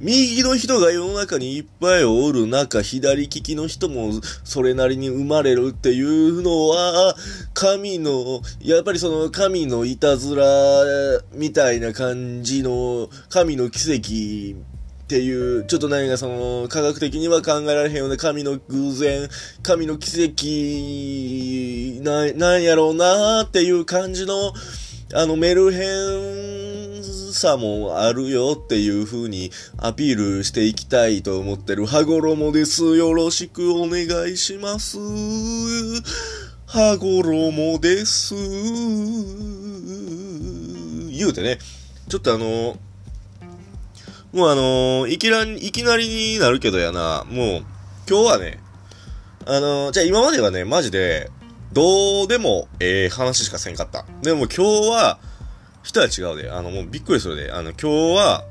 右の人が世の中にいっぱいおる中、左利きの人もそれなりに生まれるっていうのは、神の、やっぱりその神のいたずらみたいな感じの、神の奇跡っていう、ちょっと何かその、科学的には考えられへんような神の偶然、神の奇跡、な、なんやろうなーっていう感じの、あの、メルヘンさもあるよっていう風にアピールしていきたいと思ってる羽衣です。よろしくお願いします。羽衣です。言うてね、ちょっとあの、もうあのいきなり、いきなりになるけどやな、もう、今日はね、あのじゃあ今まではね、マジで、どうでもええ話しかせんかった。でも今日は、人は違うで。あの、もうびっくりするで。あの、今日は、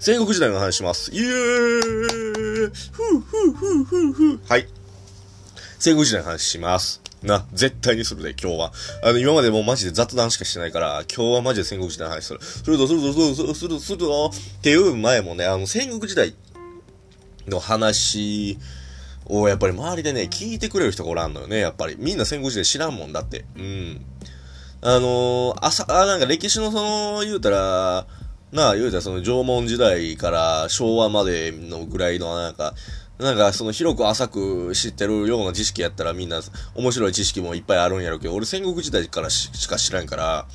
戦国時代の話します。イエーイふうふうふうふうふうはい。戦国時代の話します。な、絶対にするで、今日は。あの、今までもうマジで雑談しかしてないから、今日はマジで戦国時代の話する。するぞ、するぞ、するぞ、するぞ、するぞ、っていう前もね、あの、戦国時代の話を、やっぱり周りでね、聞いてくれる人がおらんのよね、やっぱり。みんな戦国時代知らんもんだって。うん。あのー、朝、あ、なんか歴史のその、言うたら、なあ、言うたらその縄文時代から昭和までのぐらいのなんか、なんかその広く浅く知ってるような知識やったらみんな面白い知識もいっぱいあるんやろうけど、俺戦国時代からしか知らんから、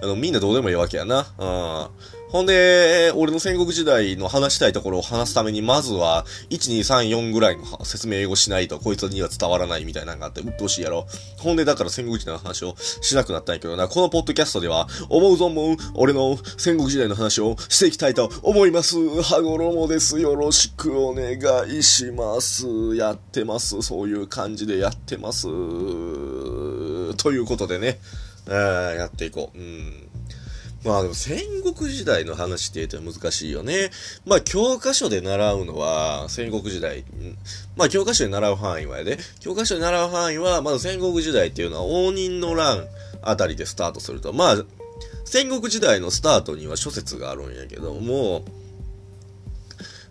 あの、みんなどうでもいいわけやな。うん。ほんで、俺の戦国時代の話したいところを話すために、まずは、1、2、3、4ぐらいの説明をしないと、こいつには伝わらないみたいなのがあって、うっとうしいやろ。ほんで、だから戦国時代の話をしなくなったんやけどな、このポッドキャストでは、思う存分、俺の戦国時代の話をしていきたいと思います。羽衣です。よろしくお願いします。やってます。そういう感じでやってます。ということでね、えーやっていこう。うん。まあでも戦国時代の話って言うと難しいよね。まあ教科書で習うのは戦国時代。まあ教科書で習う範囲はやで。教科書で習う範囲は、まず戦国時代っていうのは応仁の乱あたりでスタートすると。まあ、戦国時代のスタートには諸説があるんやけども、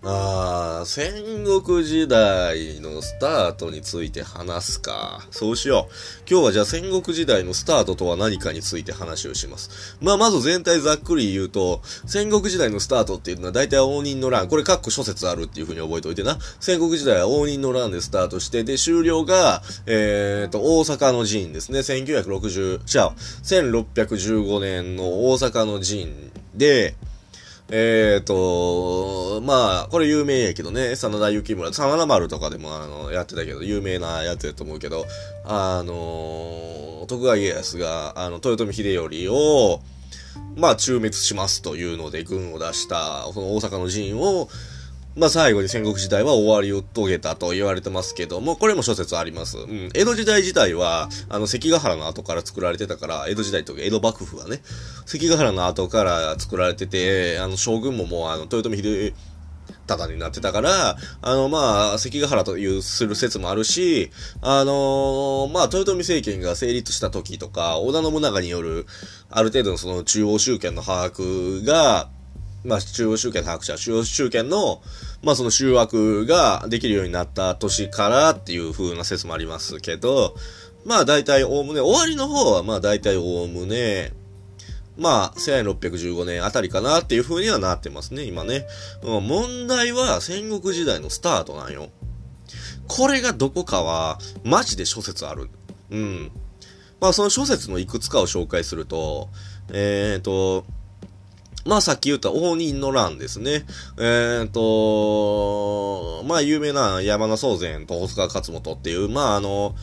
あー、戦国時代のスタートについて話すか。そうしよう。今日はじゃあ戦国時代のスタートとは何かについて話をします。まあ、まず全体ざっくり言うと、戦国時代のスタートっていうのは大体応仁の乱。これ、かっこ諸説あるっていう風に覚えておいてな。戦国時代は応仁の乱でスタートして、で、終了が、えーと、大阪の陣ですね。1960、じゃあ、1615年の大阪の陣で、えーと、まあ、これ有名やけどね、真田幸村、真田丸とかでもあの、やってたけど、有名なやつやと思うけど、あの徳川家康が、あの、豊臣秀頼を、まあ、中滅しますというので、軍を出した、その大阪の陣を、まあ、最後に戦国時代は終わりを遂げたと言われてますけども、これも諸説あります。うん。江戸時代自体は、あの、関ヶ原の後から作られてたから、江戸時代とか江戸幕府はね、関ヶ原の後から作られてて、あの、将軍ももう、あの、豊臣秀忠になってたから、あの、まあ、関ヶ原という、する説もあるし、あのまあ、豊臣政権が成立した時とか、織田信長による、ある程度のその中央集権の把握が、まあ、中央集権の把握者、中央集権の、まあ、その集約ができるようになった年からっていう風な説もありますけど、まあ、大体、おおむね、終わりの方は、まあ、大体、おおむね、まあ、1615年あたりかなっていう風にはなってますね、今ね。問題は戦国時代のスタートなんよ。これがどこかは、マジで諸説ある。うん。まあ、その諸説のいくつかを紹介すると、えーと、まあさっき言った応仁の乱ですね。えーと、まあ有名な山名宗全と細川勝元っていう、まああの、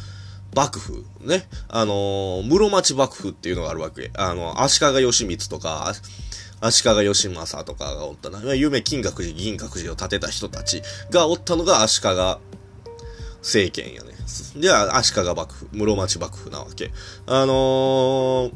幕府ね。あの、室町幕府っていうのがあるわけ。あの、足利義満とか、足利義政とかがおったな。まあ有名金閣寺、銀閣寺を建てた人たちがおったのが足利政権やね。では、足利幕府、室町幕府なわけ。あのー、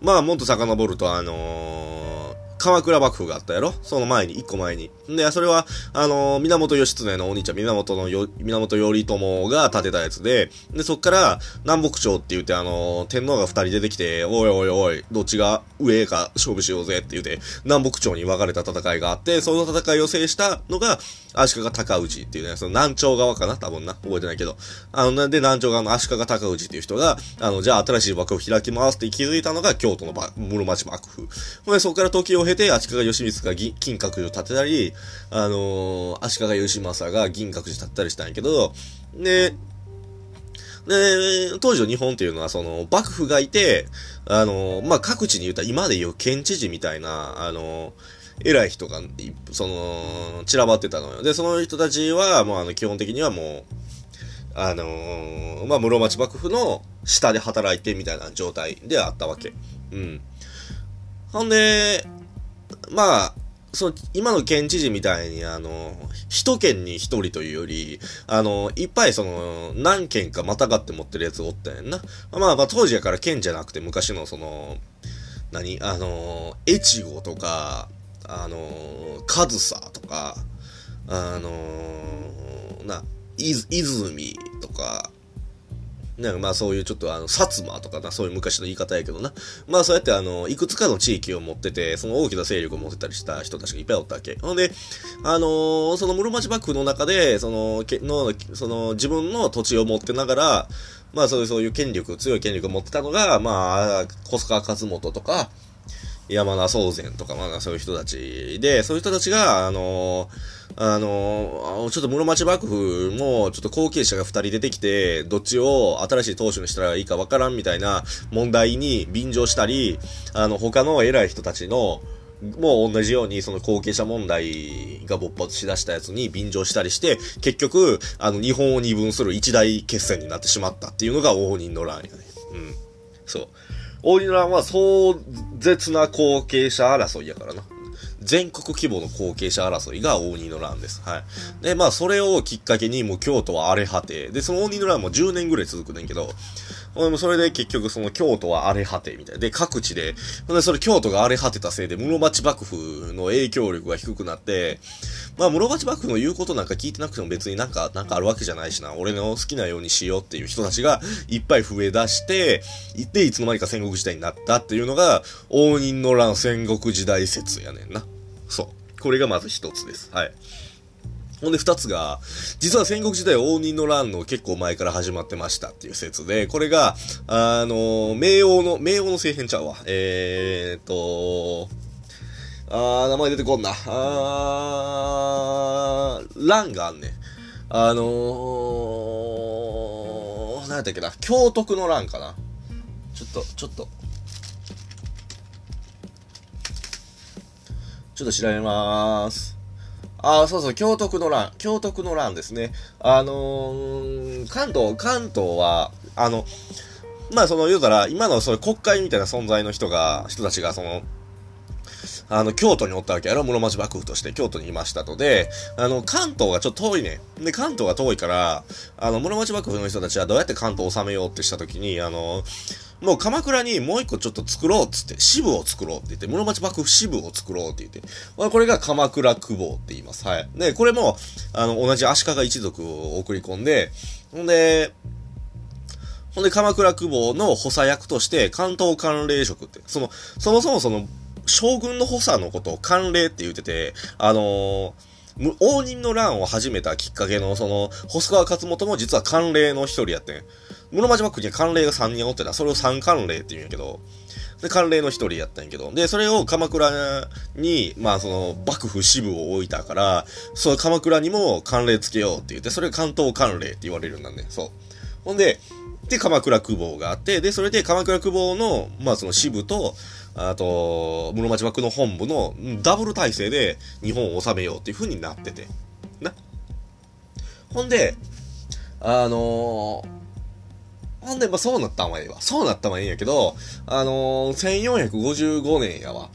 まあ、もっと遡ると、あのー、鎌倉幕府があったやろ？その前に、一個前に。で、それは、あのー、源義経のお兄ちゃん、源のよ、源頼朝が建てたやつで、で、そっから、南北朝って言って、あのー、天皇が二人出てきて、おいおいおい、どっちが上か勝負しようぜって言って、南北朝に分かれた戦いがあって、その戦いを制したのが、足利尊氏っていうね、その南朝側かな？多分な。覚えてないけど。あの、なんで南朝側の足利尊氏っていう人が、あの、じゃあ新しい幕府開きますって気づいたのが京都の室町幕府。で、そこから時を経て、足利義満が金閣寺を建てたり、あのー、足利義政が銀閣寺建てたりしたんやけど、で、で、当時の日本っていうのは、その、幕府がいて、あの、まあ、各地に言った今で言う県知事みたいな、あの、偉い人が、その、散らばってたのよ。で、その人たちは、もうあの、基本的にはもう、あの、まあ、室町幕府の下で働いてみたいな状態であったわけ。うん。ほんで、まあ、その、今の県知事みたいに、あの、一県に一人というより、あの、いっぱいその、何県かまたがって持ってるやつおったんやんな。まあまあ、当時やから県じゃなくて昔のその、何？あの、越後とか、あの、上総とか、あの、な、いず、泉とか、なんかまあそういうちょっとあの、薩摩とかな、そういう昔の言い方やけどな。まあそうやってあの、いくつかの地域を持ってて、その大きな勢力を持ってたりした人たちがいっぱいおったわけ。ほんで、あのー、その室町幕府の中で、その、けの、その自分の土地を持ってながら、まあそういうそういう権力、強い権力を持ってたのが、まあ、小須川勝元とか、山名宗禅とか、まあそういう人たちで、そういう人たちが、あのーあの、ちょっと室町幕府も、ちょっと後継者が二人出てきて、どっちを新しい当主にしたらいいかわからんみたいな問題に便乗したり、あの、他の偉い人たちの、もう同じようにその後継者問題が勃発しだしたやつに便乗したりして、結局、あの、日本を二分する一大決戦になってしまったっていうのが応仁の乱やね。うん。そう。応仁の乱は壮絶な後継者争いやからな。全国規模の後継者争いが応仁の乱です。はい。で、まあ、それをきっかけに、もう京都は荒れ果て。で、その応仁の乱も10年ぐらい続くねんけど、それで結局その京都は荒れ果てみたい。で、各地で、で、それ京都が荒れ果てたせいで、室町幕府の影響力が低くなって、まあ、室町幕府の言うことなんか聞いてなくても別になんか、なんかあるわけじゃないしな、俺の好きなようにしようっていう人たちがいっぱい増え出して、で、いつの間にか戦国時代になったっていうのが、応仁の乱戦国時代説やねんな。そう。これがまず一つです。はい。ほんで二つが、実は戦国時代応仁の乱の結構前から始まってましたっていう説で、これが、あの、明王の、明王の政変ちゃうわ。えーっと、あー、名前出てこんな。あー、乱があんねん。あのー、何やったっけな。京徳の乱かな。ちょっと、ちょっと、ちょっと調べまーす。ああ、そうそう、京徳の乱。京徳の乱ですね。あのー、関東、関東は、あの、まあその、言うたら、今のそれ国会みたいな存在の人が、人たちが、その、あの、京都におったわけやろ？室町幕府として京都にいましたとで、あの、関東がちょっと遠いね。で、関東が遠いから、あの、室町幕府の人たちはどうやって関東を治めようってしたときに、あの、もう鎌倉にもう一個ちょっと作ろうっつって、支部を作ろうって言って、室町幕府支部を作ろうって言って、まあ、これが鎌倉久保って言います。はい。で、これも、あの、同じ足利一族を送り込んで、ほんで、ほんで、鎌倉久保の補佐役として、関東関連職って、その、そもそもその、将軍の補佐のことを関連って言ってて、あのー応仁の乱を始めたきっかけの、その、細川勝元も実は関連の一人やってん。室町幕府には関連が3人おってた。それを三関連って言うんやけど、で、関連の一人やったんやけど、で、それを鎌倉に、まあその、幕府支部を置いたから、その鎌倉にも関連つけようって言って、それ関東関連って言われるんだね。そう。ほんで、で、鎌倉久保があって、で、それで鎌倉久保の、まあその支部と、あと、室町幕府の本部のダブル体制で日本を治めようっていう風になってて。な。ほんで、あのーほんで、まあ、そうなったんはええわ。そうなったんはええんやけど、あのー、1455年やわ。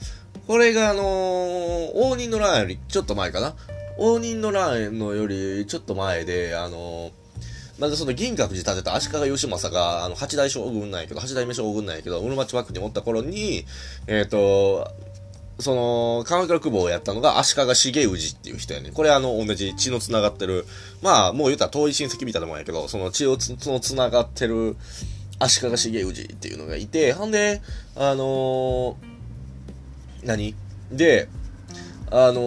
これが、あのー、応仁の乱よりちょっと前かな。応仁の乱のよりちょっと前で、あのー、まずその銀閣寺建てた足利義政が、あの、八代将軍なんやけど、八代目将軍なんやけど、室町幕府におった頃に、えっ、ー、と、その、鎌倉久保をやったのが足利重氏っていう人やね。これあの、同じ血の繋がってる、まあ、もう言ったら遠い親戚みたいなもんやけど、その血をつ、その繋がってる足利重氏っていうのがいて、ほんで、あのー、何？で、あの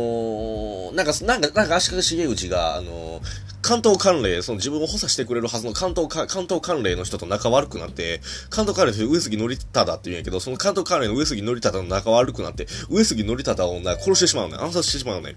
ー、なんか、なんか、なんか足利重氏が、あのー、関東関連、その自分を補佐してくれるはずの関東か、関東関連の人と仲悪くなって、関東関連の上杉則忠って言うんやけど、その関東関連の上杉則忠の仲悪くなって、上杉則忠をな殺してしまうね。暗殺してしまうね。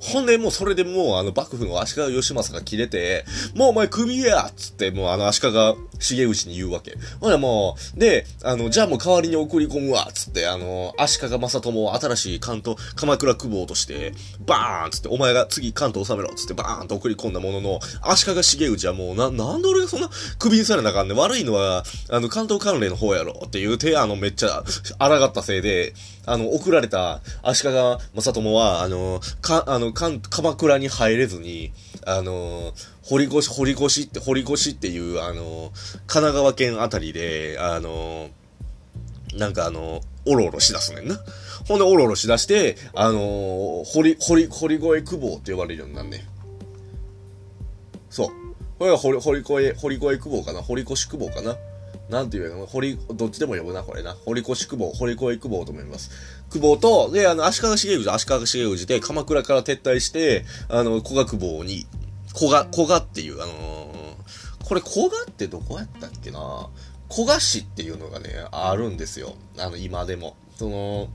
ほんで、もうそれでもう、あの、幕府の足利義政が切れて、もうお前首やっつって、もうあの、足利重氏に言うわけ。ほらもう、で、あの、じゃあもう代わりに送り込むわっつって、あの、足利正友を新しい関東、鎌倉久保として、バーンっつって、お前が次関東治めろっつって、バーンと送り込んだもののの、足利重氏はもう、な、なんで俺がそんな首にされなあかんねん。悪いのは、あの、関東関連の方やろっていう手、あの、めっちゃ、抗ったせいで、あの、送られた足利正友は、あの、か、あの、か鎌倉に入れずに、あの、堀越、堀越って、堀越っていう、あの、神奈川県あたりで、あの、なんかあの、おろおろしだすねんな。ほんで、おろおろしだして、あのー、堀、堀、堀越久保って呼ばれるようになんね。これが堀、堀越、堀越久保かな？堀越久保かな？なんていうの堀、どっちでも呼ぶな、これな。堀越久保、堀越久保と思います。久保と、で、あの、足利重氏、足利重氏で鎌倉から撤退して、あの、古賀久保に、古賀、古賀っていう、あのー、これ古賀ってどこやったっけな？古賀市っていうのがね、あるんですよ。あの、今でも。その、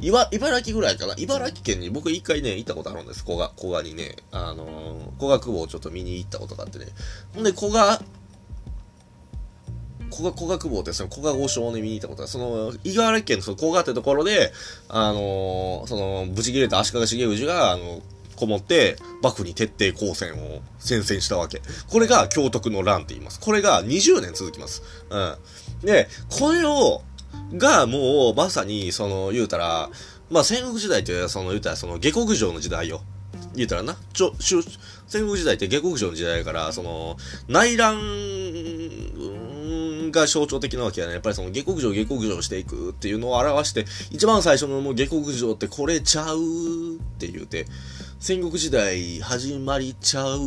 茨城ぐらいかな茨城県に僕一回ね、行ったことあるんです。古賀、古賀にね。あのー、古賀久保をちょっと見に行ったことがあってね。ほんで、古賀、古賀、古賀久保ってその古賀豪商に見に行ったことは、その、茨城県のその古賀ってところで、あのー、その、ブチ切れた足利重氏が、あの、こもって、幕府に徹底抗戦を宣戦したわけ。これが京徳の乱って言います。これが20年続きます。うん。で、これを、が、もう、まさに、その、言うたら、まあ、戦国時代って、その、言うたら、その、下克上の時代よ。言うたらな、ちょ、しゅ、戦国時代って下克上の時代だから、その、内乱が象徴的なわけやね。やっぱりその下克上下克上していくっていうのを表して、一番最初のもう下克上ってこれちゃうって言うて、戦国時代始まりちゃうっ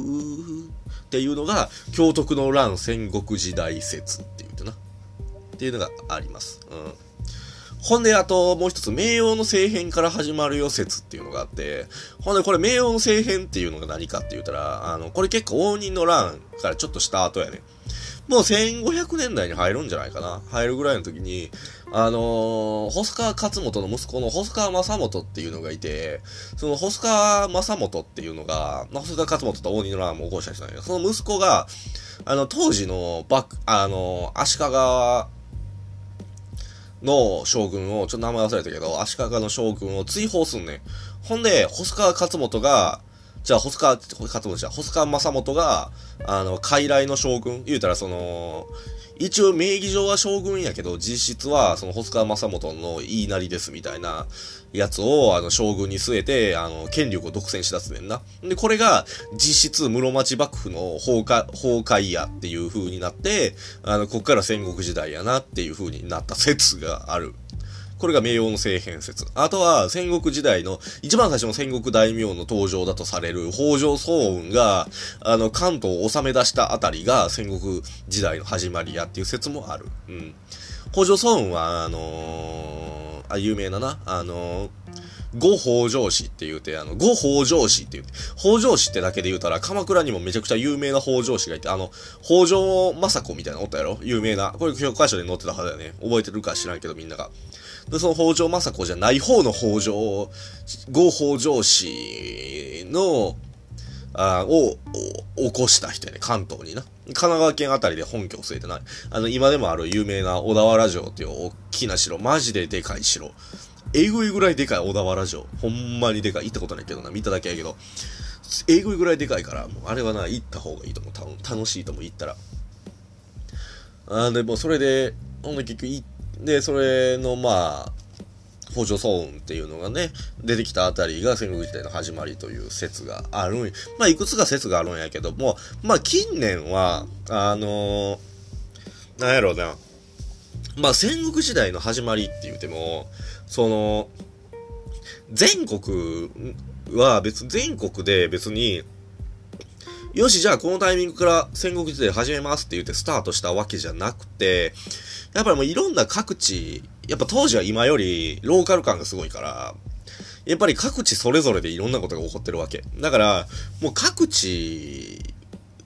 ていうのが、京徳の乱戦国時代説って言うてな。っていうのがあります。うん。ほんで、あと、もう一つ、名王の政変から始まるよ説っていうのがあって、ほんで、これ、名王の政変っていうのが何かって言ったら、あの、これ結構応仁の乱からちょっとした後やね。もう1500年代に入るんじゃないかな。入るぐらいの時に、あのー、細川勝元の息子の細川正元っていうのがいて、その細川正元っていうのが、まあ、細川勝元と応仁の乱も起こした人なんやその息子が、あの、当時のバック、あのー、足利の将軍を、ちょっと名前忘れたけど、足利の将軍を追放すんねん。ほんで、細川勝元が、じゃあ、細川、勝元じゃ細川正元が、あの、傀儡の将軍、言うたらその、一応名義上は将軍やけど、実質はその細川正元の言いなりですみたいなやつをあの将軍に据えて、あの、権力を独占しだすねんな。で、これが実質室町幕府の崩壊、崩壊やっていう風になって、あの、こっから戦国時代やなっていう風になった説がある。これが名王の政変説。あとは、戦国時代の、一番最初の戦国大名の登場だとされる、北条早雲が、あの、関東を治め出したあたりが戦国時代の始まりやっていう説もある。うん。北条早雲は、あのー、あ、有名なな、あのー、五北条氏って言うて、あの、五北条氏って言うて、北条氏ってだけで言うたら、鎌倉にもめちゃくちゃ有名な北条氏がいて、あの、北条政子みたいなおったやろ？有名な。これ教科書で載ってたはずだよね。覚えてるか知らんけどみんなが。で、その北条政子じゃない方の北条、五北条氏の、あを、起こした人やね、関東にな。神奈川県あたりで本拠を据えてない。あの、今でもある有名な小田原城っていうきな城、マジででかい城。えぐいぐらいでかい小田原城。ほんまにでかい。行ったことないけどな、見ただけやけど。えぐいぐらいでかいから、もうあれはな、行った方がいいと思う。楽しいと思う、行ったら。あでもそれで、ほんで結局行って、それの、まあ、北条早雲っていうのがね、出てきたあたりが戦国時代の始まりという説があるんまあ、いくつか説があるんやけども、まあ、近年は、あのー、なんやろうな、まあ、戦国時代の始まりって言うても、その、全国は別、全国で別に、よし、じゃあこのタイミングから戦国時代始めますって言ってスタートしたわけじゃなくて、やっぱりもういろんな各地、やっぱ当時は今よりローカル感がすごいから、やっぱり各地それぞれでいろんなことが起こってるわけ。だから、もう各地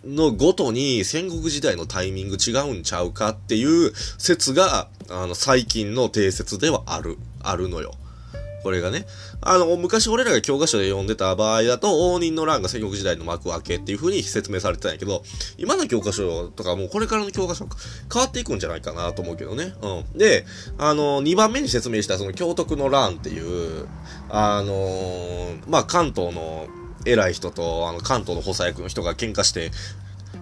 のごとに戦国時代のタイミング違うんちゃうかっていう説が、あの、最近の定説ではある、あるのよ。これがね。あの、昔俺らが教科書で読んでた場合だと、応仁の乱が戦国時代の幕開けっていう風に説明されてたんやけど、今の教科書とかもうこれからの教科書変わっていくんじゃないかなと思うけどね。うん。で、あの、2番目に説明したその京徳の乱っていう、あの、まあ、関東の偉い人と、あの、関東の補佐役の人が喧嘩して、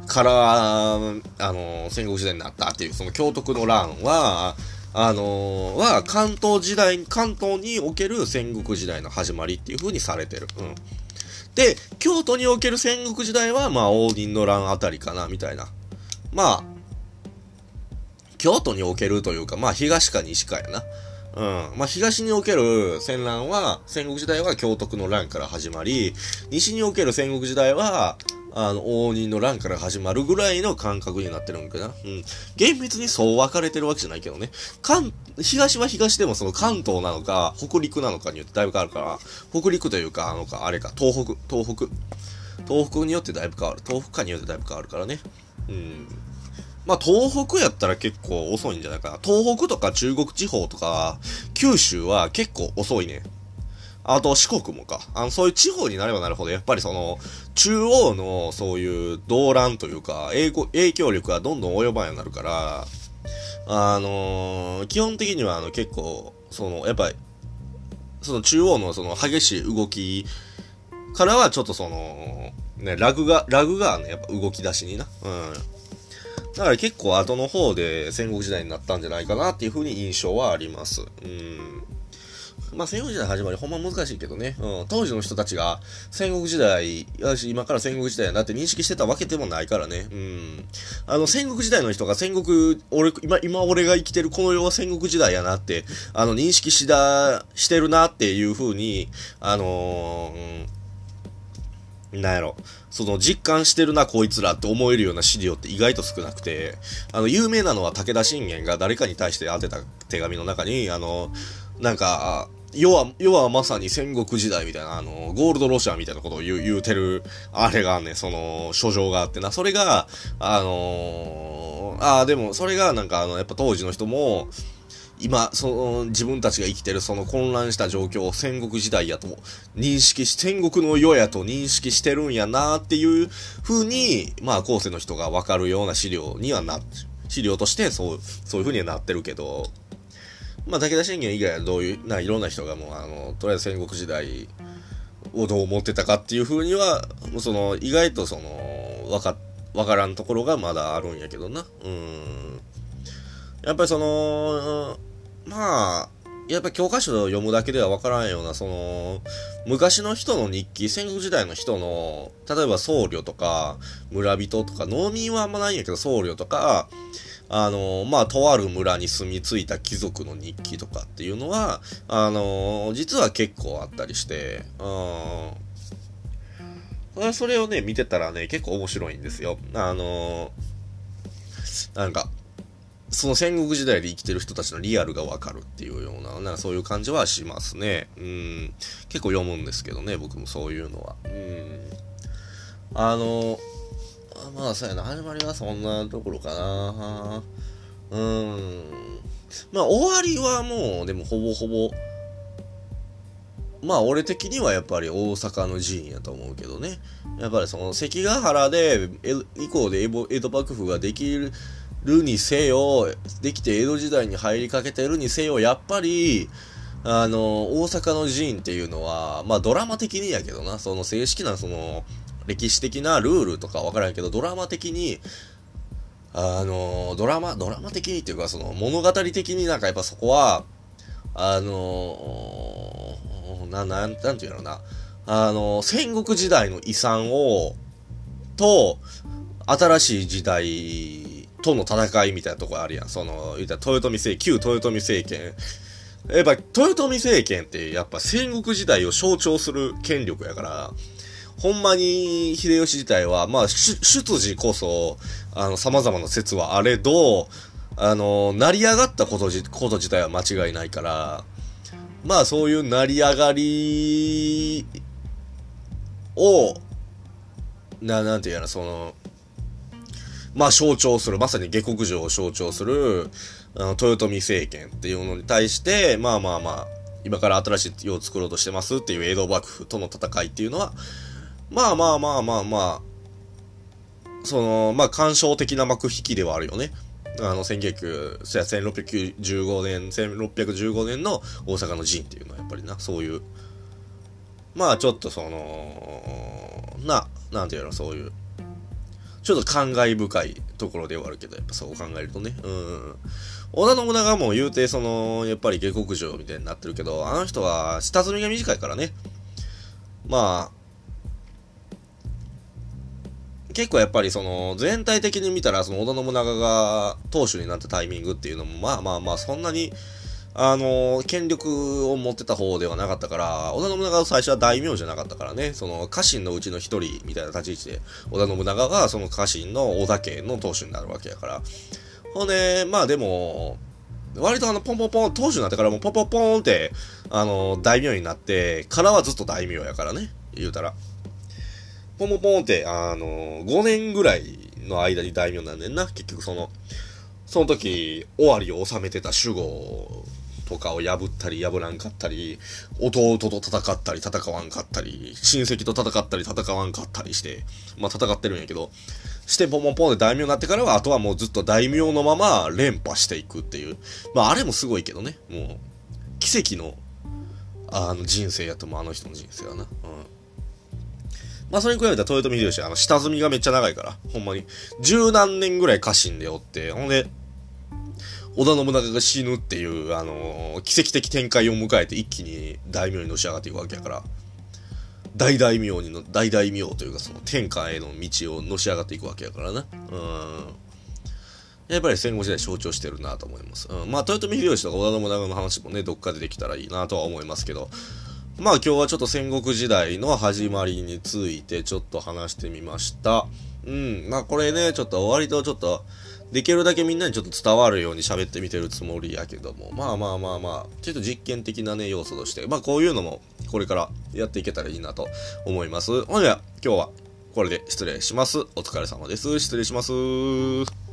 から、あの、戦国時代になったっていう、その京徳の乱は、あのー、は関東時代、関東における戦国時代の始まりっていう風にされてる。うん。で、京都における戦国時代は、まあ、応仁の乱あたりかな、みたいな。まあ、京都におけるというか、まあ、東か西かやな。うん。まあ、東における戦乱は、戦国時代は京徳の乱から始まり、西における戦国時代は、あの、応仁の乱から始まるぐらいの感覚になってるんかな。うん。厳密にそう分かれてるわけじゃないけどね。関、東は東でもその関東なのか、北陸なのかによってだいぶ変わるから、北陸というか、あのか、あれか、東北、東北。東北によってだいぶ変わる。東北かによってだいぶ変わるからね。うん。まあ、東北やったら結構遅いんじゃないかな。東北とか中国地方とか、九州は結構遅いね。あと四国もか。あの、そういう地方になればなるほど、やっぱりその、中央のそういう動乱というか、影響力がどんどん及ばんようになるから、あのー、基本的にはあの結構、その、やっぱり、その中央のその激しい動きからはちょっとその、ね、ラグが、ラグがね、やっぱ動き出しにな。うん。だから結構後の方で戦国時代になったんじゃないかなっていう風に印象はあります。うん。まあ戦国時代始まりほんま難しいけどね。うん。当時の人たちが戦国時代、よし、今から戦国時代やなって認識してたわけでもないからね。うん。あの戦国時代の人が戦国、俺、今、今俺が生きてるこの世は戦国時代やなって、あの認識しだ、してるなっていう風に、あのー、うん、なんやろ。その実感してるな、こいつらって思えるような資料って意外と少なくて、あの、有名なのは武田信玄が誰かに対して当てた手紙の中に、あの、なんか、要は、要はまさに戦国時代みたいな、あの、ゴールドロシアみたいなことを言う、言うてる、あれがね、その、書状があってな、それが、あのー、ああ、でも、それがなんか、あの、やっぱ当時の人も、今、その、自分たちが生きてるその混乱した状況を戦国時代やと認識し、戦国の世やと認識してるんやなっていう風に、まあ、後世の人がわかるような資料にはな、資料としてそう、そういう風にはなってるけど、まあ、武田信玄以外はどういう、な、いろんな人がもう、あの、とりあえず戦国時代をどう思ってたかっていう風には、もうその、意外とその、わか、わからんところがまだあるんやけどな。うん。やっぱりその、まあ、やっぱ教科書を読むだけではわからんような、その、昔の人の日記、戦国時代の人の、例えば僧侶とか、村人とか、農民はあんまないんやけど、僧侶とか、あの、まあ、とある村に住み着いた貴族の日記とかっていうのは、あの、実は結構あったりして、うん。それをね、見てたらね、結構面白いんですよ。あの、なんか、その戦国時代で生きてる人たちのリアルがわかるっていうような、なんかそういう感じはしますね。うん。結構読むんですけどね、僕もそういうのは。うん。あの、まあ、そうやな、始まりはそんなところかな。うん。まあ、終わりはもう、でもほぼほぼ、まあ、俺的にはやっぱり大阪の寺院やと思うけどね。やっぱりその関ヶ原で、以降で江戸幕府ができるるにせよ、できて江戸時代に入りかけてるにせよ、やっぱり、あの、大阪の寺院っていうのは、まあドラマ的にやけどな、その正式なその、歴史的なルールとかわからんけど、ドラマ的に、あの、ドラマ、ドラマ的にっていうか、その物語的になんかやっぱそこは、あの、な、なん、なんていうのな、あの、戦国時代の遺産を、と、新しい時代との戦いみたいなとこあるやん。その、言ったら豊臣政、旧豊臣政権やっぱ、豊臣政権ってやっぱ戦国時代を象徴する権力やから、ほんまに秀吉自体は、まあ、出自こそ、あの、様々な説はあれど、あの、成り上がったことじ、こと自体は間違いないから、まあそういう成り上がりを、な、なんていうやら、その、まあ象徴する、まさに下克上を象徴する、あの、豊臣政権っていうのに対して、まあまあまあ、今から新しい世を作ろうとしてますっていう江戸幕府との戦いっていうのは、まあまあまあまあまあ、その、まあ干渉的な幕引きではあるよね。あの、1900、1615年、1615年の大阪の陣っていうのはやっぱりな、そういう、まあちょっとその、な、なんていうの、そういう、ちょっと感慨深いところではあるけど、やっぱそう考えるとね。うん。織田信長も言うて、その、やっぱり下克上みたいになってるけど、あの人は下積みが短いからね。まあ、結構やっぱりその、全体的に見たら、その織田信長が当主になったタイミングっていうのも、まあまあまあ、そんなに、あの、権力を持ってた方ではなかったから、織田信長は最初は大名じゃなかったからね、その家臣のうちの一人みたいな立ち位置で、織田信長がその家臣の織田家の当主になるわけやから。ほんで、まあでも、割とあの、ポンポンポン、当主になってからもポンポンポンって、あの、大名になって、からはずっと大名やからね、言うたら。ポンポンポンって、あの、5年ぐらいの間に大名なんねんな。結局その、その時、終わりを収めてた守護とかを破ったり破らんかったり、弟と戦ったり戦わんかったり、親戚と戦ったり戦わんかったりして、まあ戦ってるんやけど、してポンポンポンで大名になってからは、あとはもうずっと大名のまま連覇していくっていう。まああれもすごいけどね、もう、奇跡の、あの人生やともあの人の人生やな。うん。まあ、それに比べたら豊臣秀吉は、あの、下積みがめっちゃ長いから、ほんまに。十何年ぐらい家臣でおって、ほんで、織田信長が死ぬっていう、あのー、奇跡的展開を迎えて一気に大名にのし上がっていくわけやから、大大名にの、大大名というかその天下への道をのし上がっていくわけやからな。うん。やっぱり戦後時代象徴してるなと思います。うん。まあ、豊臣秀吉とか織田信長の話もね、どっかでできたらいいなとは思いますけど、まあ今日はちょっと戦国時代の始まりについてちょっと話してみました。うん。まあこれね、ちょっと割とちょっと、できるだけみんなにちょっと伝わるように喋ってみてるつもりやけども、まあまあまあまあ、ちょっと実験的なね、要素として、まあこういうのもこれからやっていけたらいいなと思います。ほんでは、今日はこれで失礼します。お疲れ様です。失礼します。